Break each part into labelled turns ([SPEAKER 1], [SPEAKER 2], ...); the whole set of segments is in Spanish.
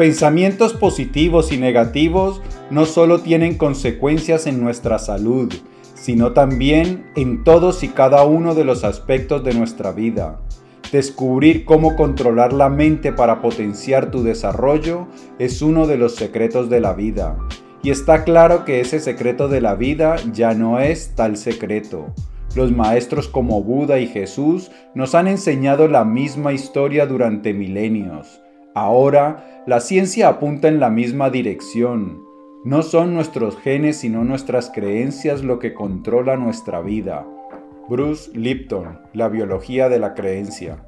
[SPEAKER 1] pensamientos positivos y negativos no solo tienen consecuencias en nuestra salud, sino también en todos y cada uno de los aspectos de nuestra vida. Descubrir cómo controlar la mente para potenciar tu desarrollo es uno de los secretos de la vida. Y está claro que ese secreto de la vida ya no es tal secreto. Los maestros como Buda y Jesús nos han enseñado la misma historia durante milenios. Ahora, la ciencia apunta en la misma dirección. No son nuestros genes sino nuestras creencias lo que controla nuestra vida. Bruce Lipton, La biología de la creencia.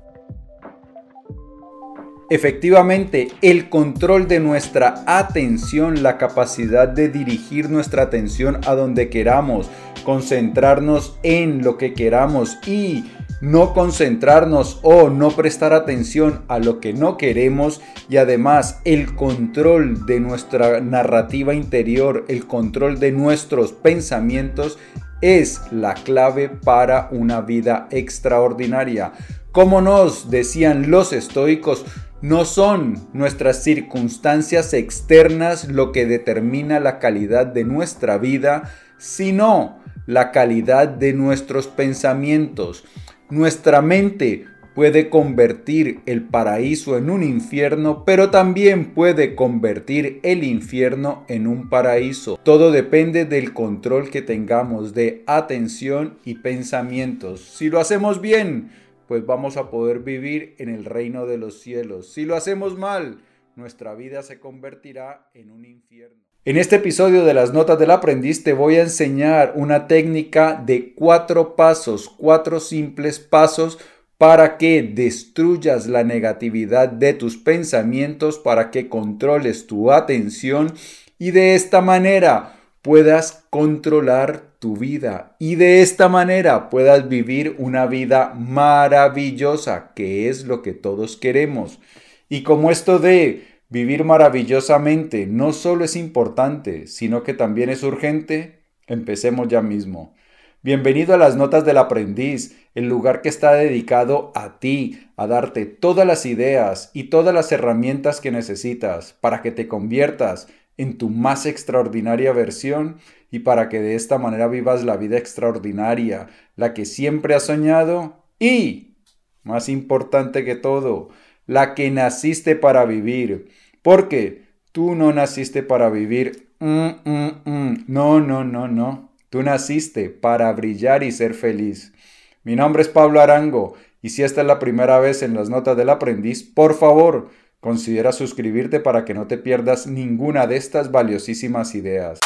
[SPEAKER 1] Efectivamente, el control de nuestra atención, la capacidad de dirigir nuestra atención a donde queramos, concentrarnos en lo que queramos y no concentrarnos o no prestar atención a lo que no queremos y además el control de nuestra narrativa interior, el control de nuestros pensamientos es la clave para una vida extraordinaria. Como nos decían los estoicos, no son nuestras circunstancias externas lo que determina la calidad de nuestra vida, sino la calidad de nuestros pensamientos. Nuestra mente puede convertir el paraíso en un infierno, pero también puede convertir el infierno en un paraíso. Todo depende del control que tengamos de atención y pensamientos. Si lo hacemos bien, pues vamos a poder vivir en el reino de los cielos. Si lo hacemos mal, nuestra vida se convertirá en un infierno. En este episodio de las Notas del Aprendiz te voy a enseñar una técnica de cuatro pasos, cuatro simples pasos para que destruyas la negatividad de tus pensamientos, para que controles tu atención y de esta manera puedas controlar tu vida y de esta manera puedas vivir una vida maravillosa, que es lo que todos queremos. Y como esto de Vivir maravillosamente no solo es importante, sino que también es urgente. Empecemos ya mismo. Bienvenido a las Notas del Aprendiz, el lugar que está dedicado a ti, a darte todas las ideas y todas las herramientas que necesitas para que te conviertas en tu más extraordinaria versión y para que de esta manera vivas la vida extraordinaria, la que siempre has soñado y, más importante que todo, la que naciste para vivir. Porque tú no naciste para vivir. Mm, mm, mm. No, no, no, no. Tú naciste para brillar y ser feliz. Mi nombre es Pablo Arango y si esta es la primera vez en las notas del aprendiz, por favor, considera suscribirte para que no te pierdas ninguna de estas valiosísimas ideas.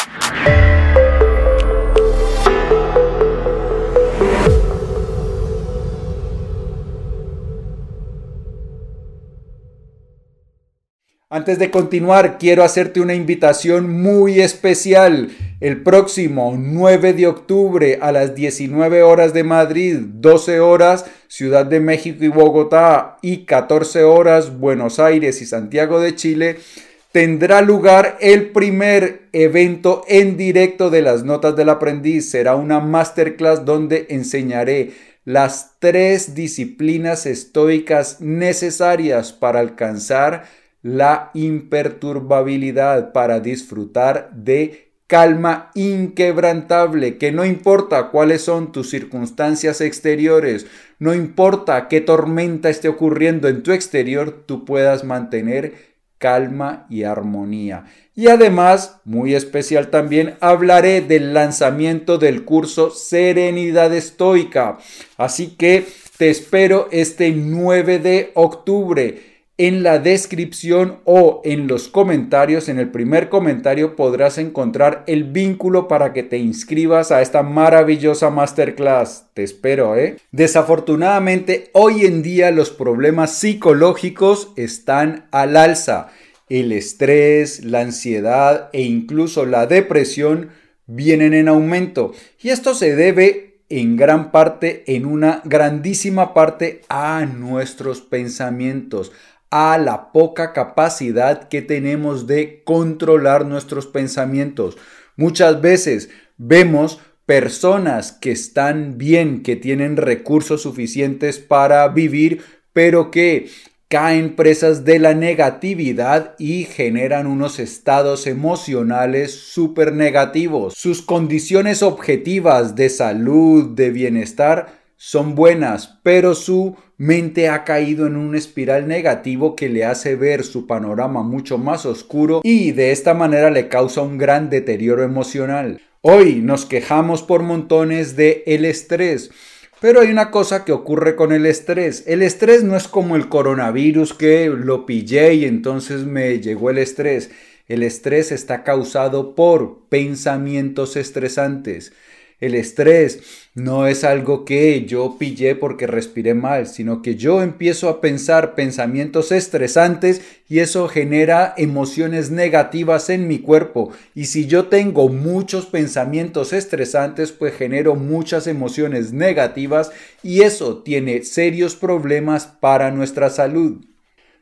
[SPEAKER 1] Antes de continuar, quiero hacerte una invitación muy especial. El próximo 9 de octubre a las 19 horas de Madrid, 12 horas Ciudad de México y Bogotá y 14 horas Buenos Aires y Santiago de Chile, tendrá lugar el primer evento en directo de las Notas del Aprendiz. Será una masterclass donde enseñaré las tres disciplinas estoicas necesarias para alcanzar la imperturbabilidad para disfrutar de calma inquebrantable, que no importa cuáles son tus circunstancias exteriores, no importa qué tormenta esté ocurriendo en tu exterior, tú puedas mantener calma y armonía. Y además, muy especial también, hablaré del lanzamiento del curso Serenidad Estoica. Así que te espero este 9 de octubre. En la descripción o en los comentarios, en el primer comentario podrás encontrar el vínculo para que te inscribas a esta maravillosa masterclass. Te espero, ¿eh? Desafortunadamente, hoy en día los problemas psicológicos están al alza. El estrés, la ansiedad e incluso la depresión vienen en aumento. Y esto se debe en gran parte, en una grandísima parte, a nuestros pensamientos, a la poca capacidad que tenemos de controlar nuestros pensamientos. Muchas veces vemos personas que están bien, que tienen recursos suficientes para vivir, pero que caen presas de la negatividad y generan unos estados emocionales súper negativos. Sus condiciones objetivas de salud, de bienestar, son buenas, pero su mente ha caído en un espiral negativo que le hace ver su panorama mucho más oscuro y de esta manera le causa un gran deterioro emocional. Hoy nos quejamos por montones de el estrés. Pero hay una cosa que ocurre con el estrés. El estrés no es como el coronavirus que lo pillé y entonces me llegó el estrés. El estrés está causado por pensamientos estresantes. El estrés no es algo que yo pillé porque respiré mal, sino que yo empiezo a pensar pensamientos estresantes y eso genera emociones negativas en mi cuerpo. Y si yo tengo muchos pensamientos estresantes, pues genero muchas emociones negativas y eso tiene serios problemas para nuestra salud.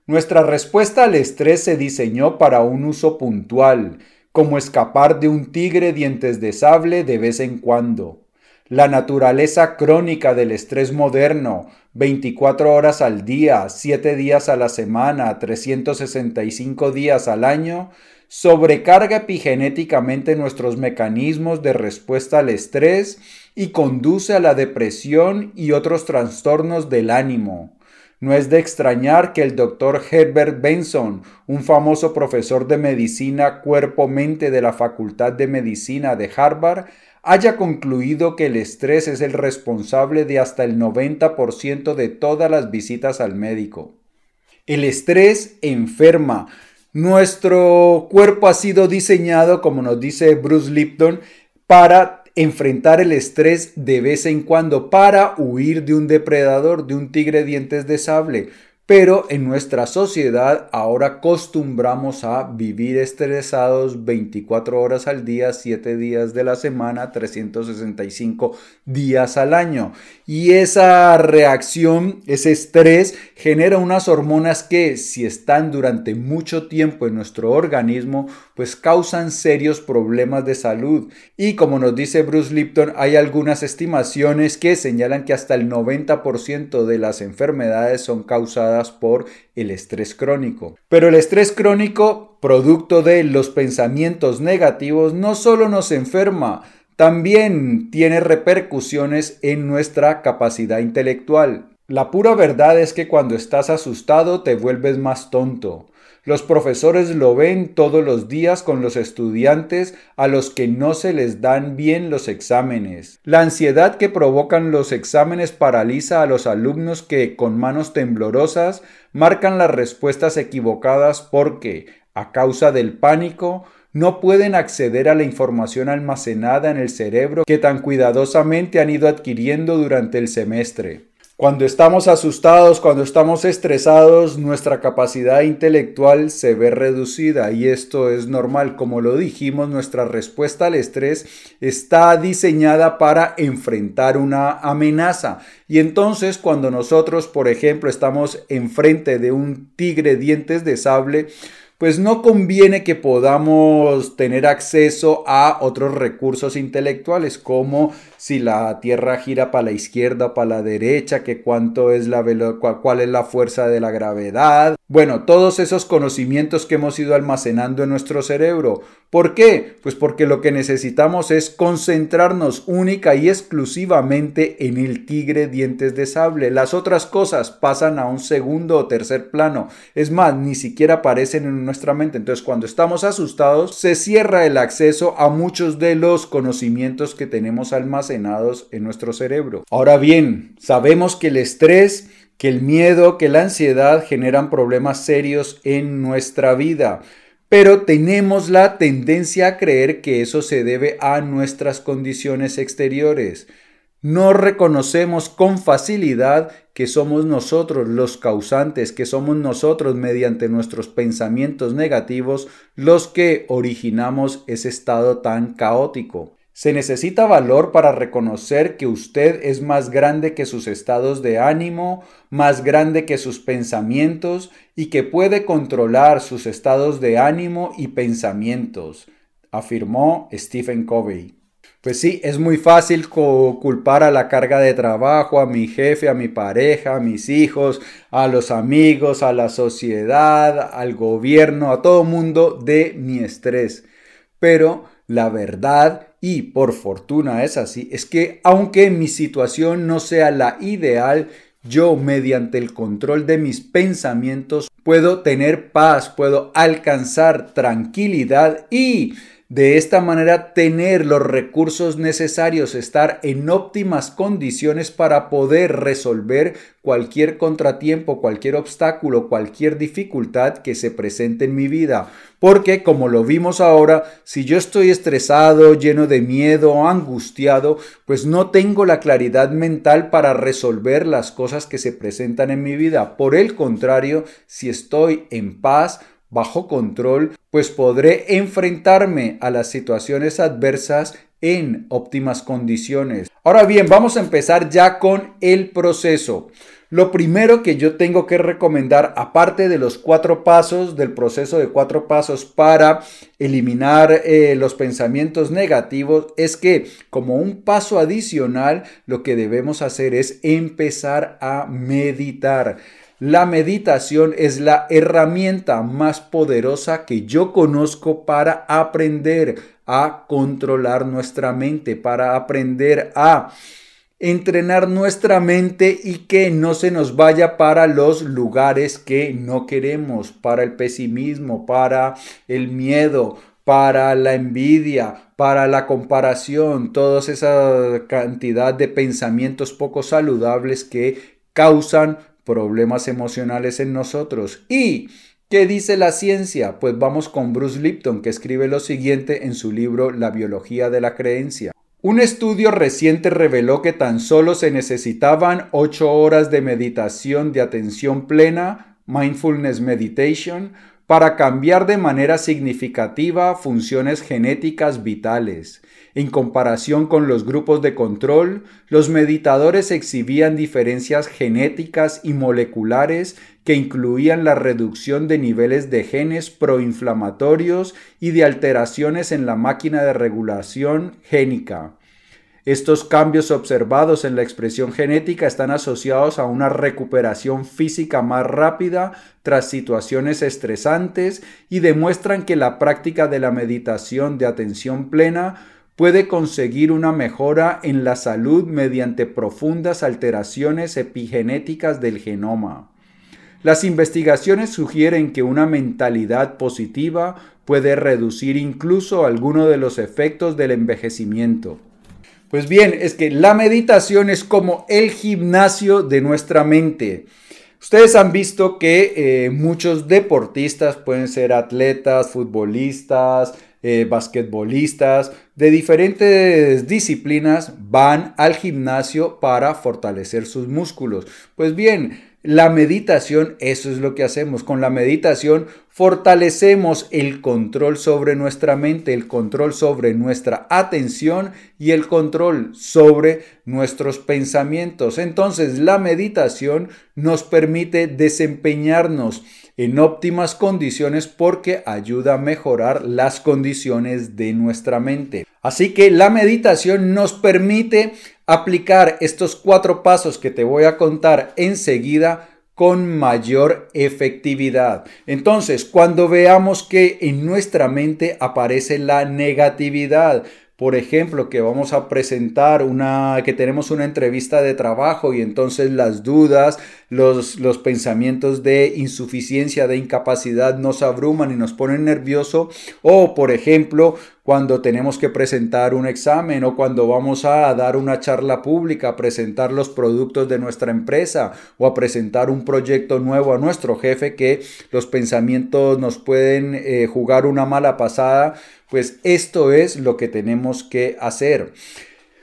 [SPEAKER 1] Nuestra respuesta al estrés se diseñó para un uso puntual como escapar de un tigre dientes de sable de vez en cuando. La naturaleza crónica del estrés moderno, 24 horas al día, 7 días a la semana, 365 días al año, sobrecarga epigenéticamente nuestros mecanismos de respuesta al estrés y conduce a la depresión y otros trastornos del ánimo. No es de extrañar que el doctor Herbert Benson, un famoso profesor de medicina cuerpo-mente de la Facultad de Medicina de Harvard, haya concluido que el estrés es el responsable de hasta el 90% de todas las visitas al médico. El estrés enferma. Nuestro cuerpo ha sido diseñado, como nos dice Bruce Lipton, para enfrentar el estrés de vez en cuando para huir de un depredador, de un tigre dientes de sable. Pero en nuestra sociedad ahora acostumbramos a vivir estresados 24 horas al día, 7 días de la semana, 365 días al año. Y esa reacción, ese estrés, genera unas hormonas que si están durante mucho tiempo en nuestro organismo, pues causan serios problemas de salud. Y como nos dice Bruce Lipton, hay algunas estimaciones que señalan que hasta el 90% de las enfermedades son causadas por el estrés crónico. Pero el estrés crónico, producto de los pensamientos negativos, no solo nos enferma, también tiene repercusiones en nuestra capacidad intelectual. La pura verdad es que cuando estás asustado te vuelves más tonto. Los profesores lo ven todos los días con los estudiantes a los que no se les dan bien los exámenes. La ansiedad que provocan los exámenes paraliza a los alumnos que, con manos temblorosas, marcan las respuestas equivocadas porque, a causa del pánico, no pueden acceder a la información almacenada en el cerebro que tan cuidadosamente han ido adquiriendo durante el semestre. Cuando estamos asustados, cuando estamos estresados, nuestra capacidad intelectual se ve reducida y esto es normal. Como lo dijimos, nuestra respuesta al estrés está diseñada para enfrentar una amenaza. Y entonces cuando nosotros, por ejemplo, estamos enfrente de un tigre dientes de sable, pues no conviene que podamos tener acceso a otros recursos intelectuales como si la Tierra gira para la izquierda o para la derecha, que cuánto es la cuál es la fuerza de la gravedad. Bueno, todos esos conocimientos que hemos ido almacenando en nuestro cerebro. ¿Por qué? Pues porque lo que necesitamos es concentrarnos única y exclusivamente en el tigre dientes de sable. Las otras cosas pasan a un segundo o tercer plano. Es más, ni siquiera aparecen en nuestra mente. Entonces, cuando estamos asustados, se cierra el acceso a muchos de los conocimientos que tenemos almacenados en nuestro cerebro. Ahora bien, sabemos que el estrés, que el miedo, que la ansiedad generan problemas serios en nuestra vida. Pero tenemos la tendencia a creer que eso se debe a nuestras condiciones exteriores. No reconocemos con facilidad que somos nosotros los causantes, que somos nosotros mediante nuestros pensamientos negativos los que originamos ese estado tan caótico. Se necesita valor para reconocer que usted es más grande que sus estados de ánimo, más grande que sus pensamientos y que puede controlar sus estados de ánimo y pensamientos, afirmó Stephen Covey. Pues sí, es muy fácil culpar a la carga de trabajo, a mi jefe, a mi pareja, a mis hijos, a los amigos, a la sociedad, al gobierno, a todo mundo de mi estrés. Pero la verdad, y por fortuna es así, es que aunque mi situación no sea la ideal, yo mediante el control de mis pensamientos puedo tener paz, puedo alcanzar tranquilidad y de esta manera tener los recursos necesarios, estar en óptimas condiciones para poder resolver cualquier contratiempo, cualquier obstáculo, cualquier dificultad que se presente en mi vida. Porque como lo vimos ahora, si yo estoy estresado, lleno de miedo, angustiado, pues no tengo la claridad mental para resolver las cosas que se presentan en mi vida. Por el contrario, si estoy en paz, bajo control, pues podré enfrentarme a las situaciones adversas en óptimas condiciones. Ahora bien, vamos a empezar ya con el proceso. Lo primero que yo tengo que recomendar, aparte de los cuatro pasos, del proceso de cuatro pasos para eliminar eh, los pensamientos negativos, es que como un paso adicional, lo que debemos hacer es empezar a meditar. La meditación es la herramienta más poderosa que yo conozco para aprender a controlar nuestra mente, para aprender a entrenar nuestra mente y que no se nos vaya para los lugares que no queremos, para el pesimismo, para el miedo, para la envidia, para la comparación, toda esa cantidad de pensamientos poco saludables que causan problemas emocionales en nosotros. ¿Y qué dice la ciencia? Pues vamos con Bruce Lipton, que escribe lo siguiente en su libro La biología de la creencia. Un estudio reciente reveló que tan solo se necesitaban 8 horas de meditación de atención plena, mindfulness meditation, para cambiar de manera significativa funciones genéticas vitales. En comparación con los grupos de control, los meditadores exhibían diferencias genéticas y moleculares que incluían la reducción de niveles de genes proinflamatorios y de alteraciones en la máquina de regulación génica. Estos cambios observados en la expresión genética están asociados a una recuperación física más rápida tras situaciones estresantes y demuestran que la práctica de la meditación de atención plena puede conseguir una mejora en la salud mediante profundas alteraciones epigenéticas del genoma. Las investigaciones sugieren que una mentalidad positiva puede reducir incluso algunos de los efectos del envejecimiento. Pues bien, es que la meditación es como el gimnasio de nuestra mente. Ustedes han visto que eh, muchos deportistas pueden ser atletas, futbolistas, eh, basquetbolistas de diferentes disciplinas van al gimnasio para fortalecer sus músculos. Pues bien, la meditación, eso es lo que hacemos. Con la meditación fortalecemos el control sobre nuestra mente, el control sobre nuestra atención y el control sobre nuestros pensamientos. Entonces, la meditación nos permite desempeñarnos en óptimas condiciones porque ayuda a mejorar las condiciones de nuestra mente. Así que la meditación nos permite aplicar estos cuatro pasos que te voy a contar enseguida con mayor efectividad. Entonces, cuando veamos que en nuestra mente aparece la negatividad, por ejemplo, que vamos a presentar una, que tenemos una entrevista de trabajo y entonces las dudas, los, los pensamientos de insuficiencia, de incapacidad nos abruman y nos ponen nervioso. O, por ejemplo, cuando tenemos que presentar un examen o cuando vamos a dar una charla pública, a presentar los productos de nuestra empresa o a presentar un proyecto nuevo a nuestro jefe que los pensamientos nos pueden eh, jugar una mala pasada, pues esto es lo que tenemos que hacer.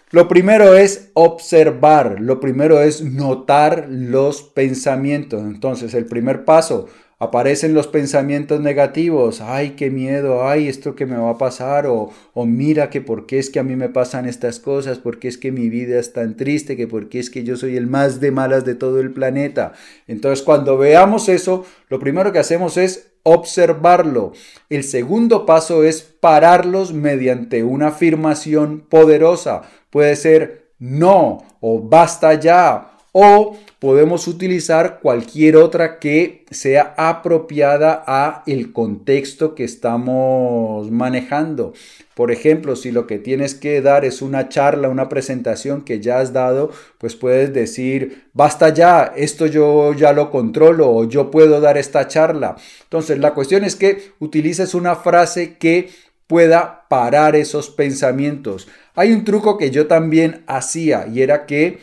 [SPEAKER 1] Lo primero es observar, lo primero es notar los pensamientos. Entonces, el primer paso, aparecen los pensamientos negativos, ay, qué miedo, ay, esto que me va a pasar, o, o mira que por qué es que a mí me pasan estas cosas, por qué es que mi vida es tan triste, que por qué es que yo soy el más de malas de todo el planeta. Entonces, cuando veamos eso, lo primero que hacemos es observarlo. El segundo paso es pararlos mediante una afirmación poderosa. Puede ser no o basta ya o podemos utilizar cualquier otra que sea apropiada a el contexto que estamos manejando. Por ejemplo, si lo que tienes que dar es una charla, una presentación que ya has dado, pues puedes decir, basta ya, esto yo ya lo controlo o yo puedo dar esta charla. Entonces, la cuestión es que utilices una frase que pueda parar esos pensamientos. Hay un truco que yo también hacía y era que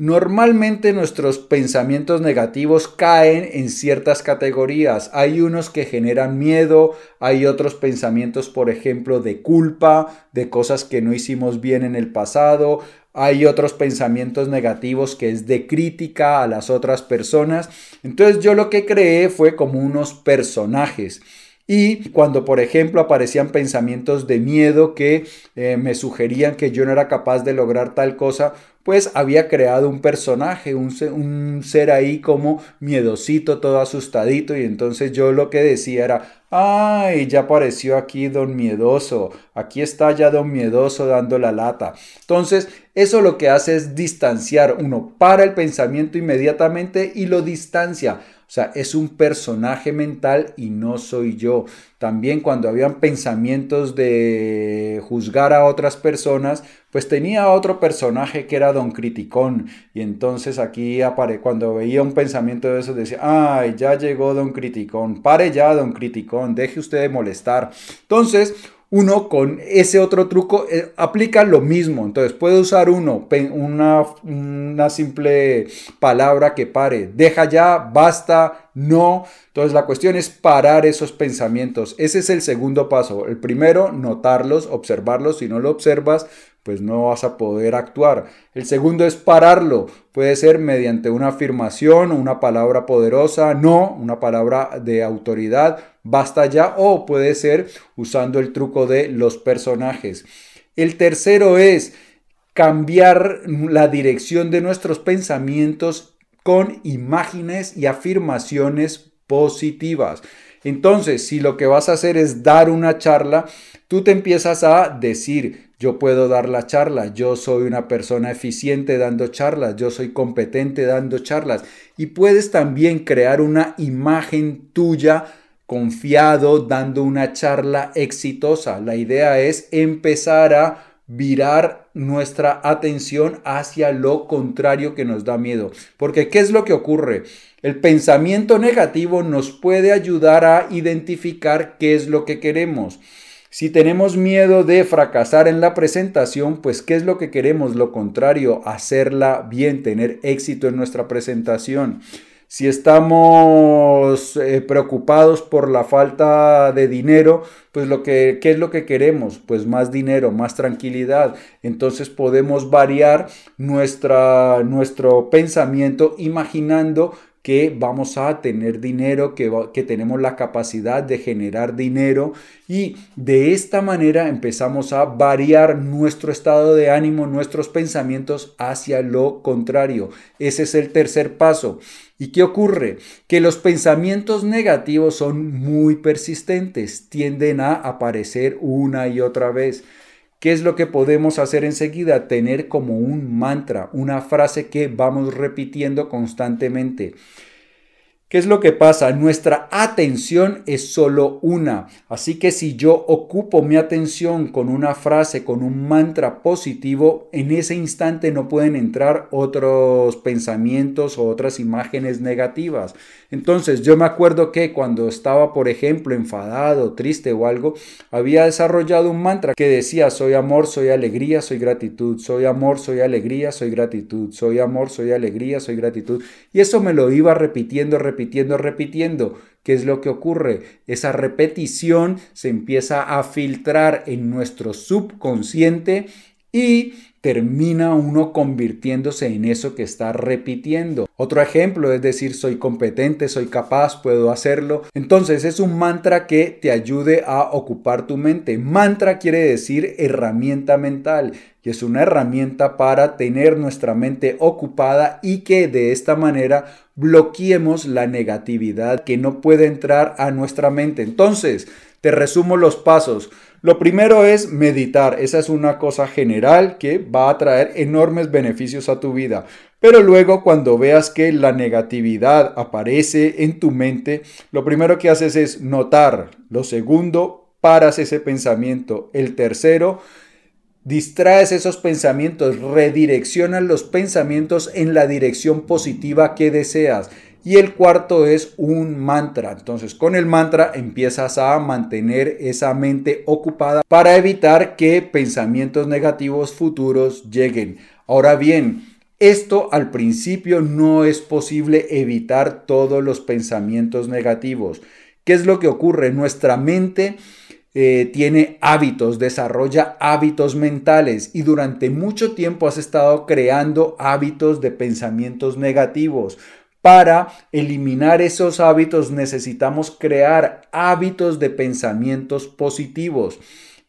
[SPEAKER 1] Normalmente nuestros pensamientos negativos caen en ciertas categorías. Hay unos que generan miedo, hay otros pensamientos, por ejemplo, de culpa, de cosas que no hicimos bien en el pasado, hay otros pensamientos negativos que es de crítica a las otras personas. Entonces yo lo que creé fue como unos personajes. Y cuando, por ejemplo, aparecían pensamientos de miedo que eh, me sugerían que yo no era capaz de lograr tal cosa, pues había creado un personaje, un ser, ahí como miedosito, todo asustadito, y entonces yo lo que decía era, ay, ya apareció aquí don miedoso, aquí está ya don miedoso dando la lata. Entonces, eso lo que hace es distanciar, uno para el pensamiento inmediatamente y lo distancia. O sea, es un personaje mental y no soy yo. También cuando habían pensamientos de juzgar a otras personas, pues tenía otro personaje que era Don Criticón. Y entonces aquí apare cuando veía un pensamiento de eso decía, ay, ya llegó Don Criticón, pare ya Don Criticón, deje usted de molestar. Entonces, uno con ese otro truco eh, aplica lo mismo. Entonces puede usar uno una, una, simple palabra que pare. Deja ya, basta, no. Entonces la cuestión es parar esos pensamientos. Ese es el segundo paso. El primero, notarlos, observarlos. Si no lo observas, pues no vas a poder actuar. El segundo es pararlo. Puede ser mediante una afirmación, una palabra poderosa, no, una palabra de autoridad basta ya o puede ser usando el truco de los personajes. El tercero es cambiar la dirección de nuestros pensamientos con imágenes y afirmaciones positivas. Entonces, si lo que vas a hacer es dar una charla, tú te empiezas a decir, yo puedo dar la charla, yo soy una persona eficiente dando charlas, yo soy competente dando charlas. Y puedes también crear una imagen tuya confiado, dando una charla exitosa. La idea es empezar a virar nuestra atención hacia lo contrario que nos da miedo. Porque ¿qué es lo que ocurre? El pensamiento negativo nos puede ayudar a identificar qué es lo que queremos. Si tenemos miedo de fracasar en la presentación, pues ¿qué es lo que queremos? Lo contrario, hacerla bien, tener éxito en nuestra presentación. Si estamos eh, preocupados por la falta de dinero, pues lo que, ¿qué es lo que queremos? Pues más dinero, más tranquilidad. Entonces podemos variar nuestra, nuestro pensamiento imaginando que vamos a tener dinero, que, que, tenemos la capacidad de generar dinero y de esta manera empezamos a variar nuestro estado de ánimo, nuestros pensamientos hacia lo contrario. Ese es el tercer paso. ¿Y qué ocurre? Que los pensamientos negativos son muy persistentes, tienden a aparecer una y otra vez. ¿Qué es lo que podemos hacer enseguida? Tener como un mantra, una frase que vamos repitiendo constantemente. ¿Qué es lo que pasa? Nuestra atención es solo una. Así que si yo ocupo mi atención con una frase, con un mantra positivo, en ese instante no pueden entrar otros pensamientos o otras imágenes negativas. Entonces yo me acuerdo que cuando estaba, por ejemplo, enfadado, triste o algo, había desarrollado un mantra que decía, soy amor, soy alegría, soy gratitud, soy amor, soy alegría, soy gratitud, soy amor, soy alegría, soy gratitud. Y eso me lo iba repitiendo, repitiendo repitiendo. ¿Qué es lo que ocurre? Esa repetición se empieza a filtrar en nuestro subconsciente y termina uno convirtiéndose en eso que está repitiendo. Otro ejemplo es decir soy competente, soy capaz, puedo hacerlo. Entonces es un mantra que te ayude a ocupar tu mente. Mantra quiere decir herramienta mental y es una herramienta para tener nuestra mente ocupada y que de esta manera bloqueemos la negatividad que no puede entrar a nuestra mente. Entonces, te resumo los pasos. Lo primero es meditar. Esa es una cosa general que va a traer enormes beneficios a tu vida. Pero luego cuando veas que la negatividad aparece en tu mente, lo primero que haces es notar. Lo segundo, paras ese pensamiento. El tercero, distraes esos pensamientos, redireccionas los pensamientos en la dirección positiva que deseas. Y el cuarto es un mantra. Entonces con el mantra empiezas a mantener esa mente ocupada para evitar que pensamientos negativos futuros lleguen. Ahora bien, esto al principio no es posible evitar todos los pensamientos negativos. ¿Qué es lo que ocurre? Nuestra mente eh, tiene hábitos, desarrolla hábitos mentales y durante mucho tiempo has estado creando hábitos de pensamientos negativos. Para eliminar esos hábitos necesitamos crear hábitos de pensamientos positivos.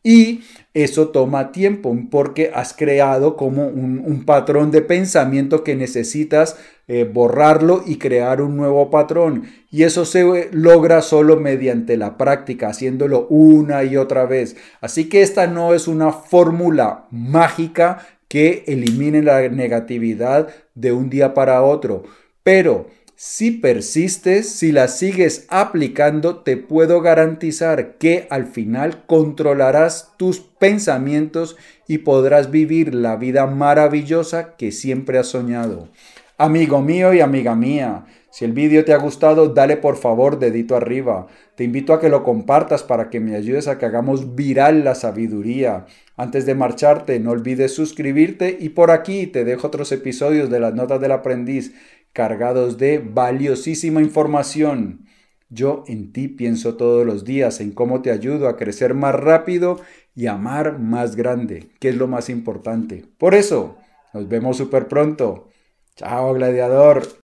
[SPEAKER 1] Y eso toma tiempo porque has creado como un, patrón de pensamiento que necesitas eh, borrarlo y crear un nuevo patrón. Y eso se logra solo mediante la práctica, haciéndolo una y otra vez. Así que esta no es una fórmula mágica que elimine la negatividad de un día para otro pero si persistes, si la sigues aplicando, te puedo garantizar que al final controlarás tus pensamientos y podrás vivir la vida maravillosa que siempre has soñado. Amigo mío y amiga mía, si el vídeo te ha gustado, dale por favor dedito arriba. Te invito a que lo compartas para que me ayudes a que hagamos viral la sabiduría. Antes de marcharte, no olvides suscribirte y por aquí te dejo otros episodios de las notas del aprendiz cargados de valiosísima información. Yo en ti pienso todos los días en cómo te ayudo a crecer más rápido y amar más grande, que es lo más importante. Por eso, nos vemos súper pronto. Chao, gladiador.